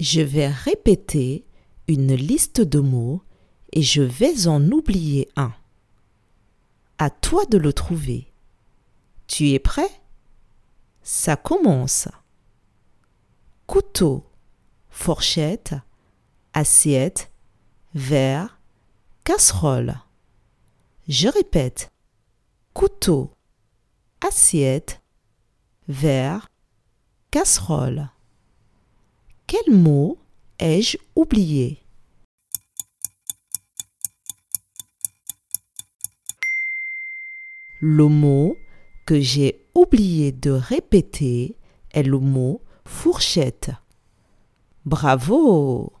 Je vais répéter une liste de mots et je vais en oublier un. À toi de le trouver. Tu es prêt? Ça commence. Couteau, fourchette, assiette, verre, casserole. Je répète. Couteau, assiette, verre, casserole. Quel mot ai-je oublié? Le mot que j'ai oublié de répéter est le mot fourchette. Bravo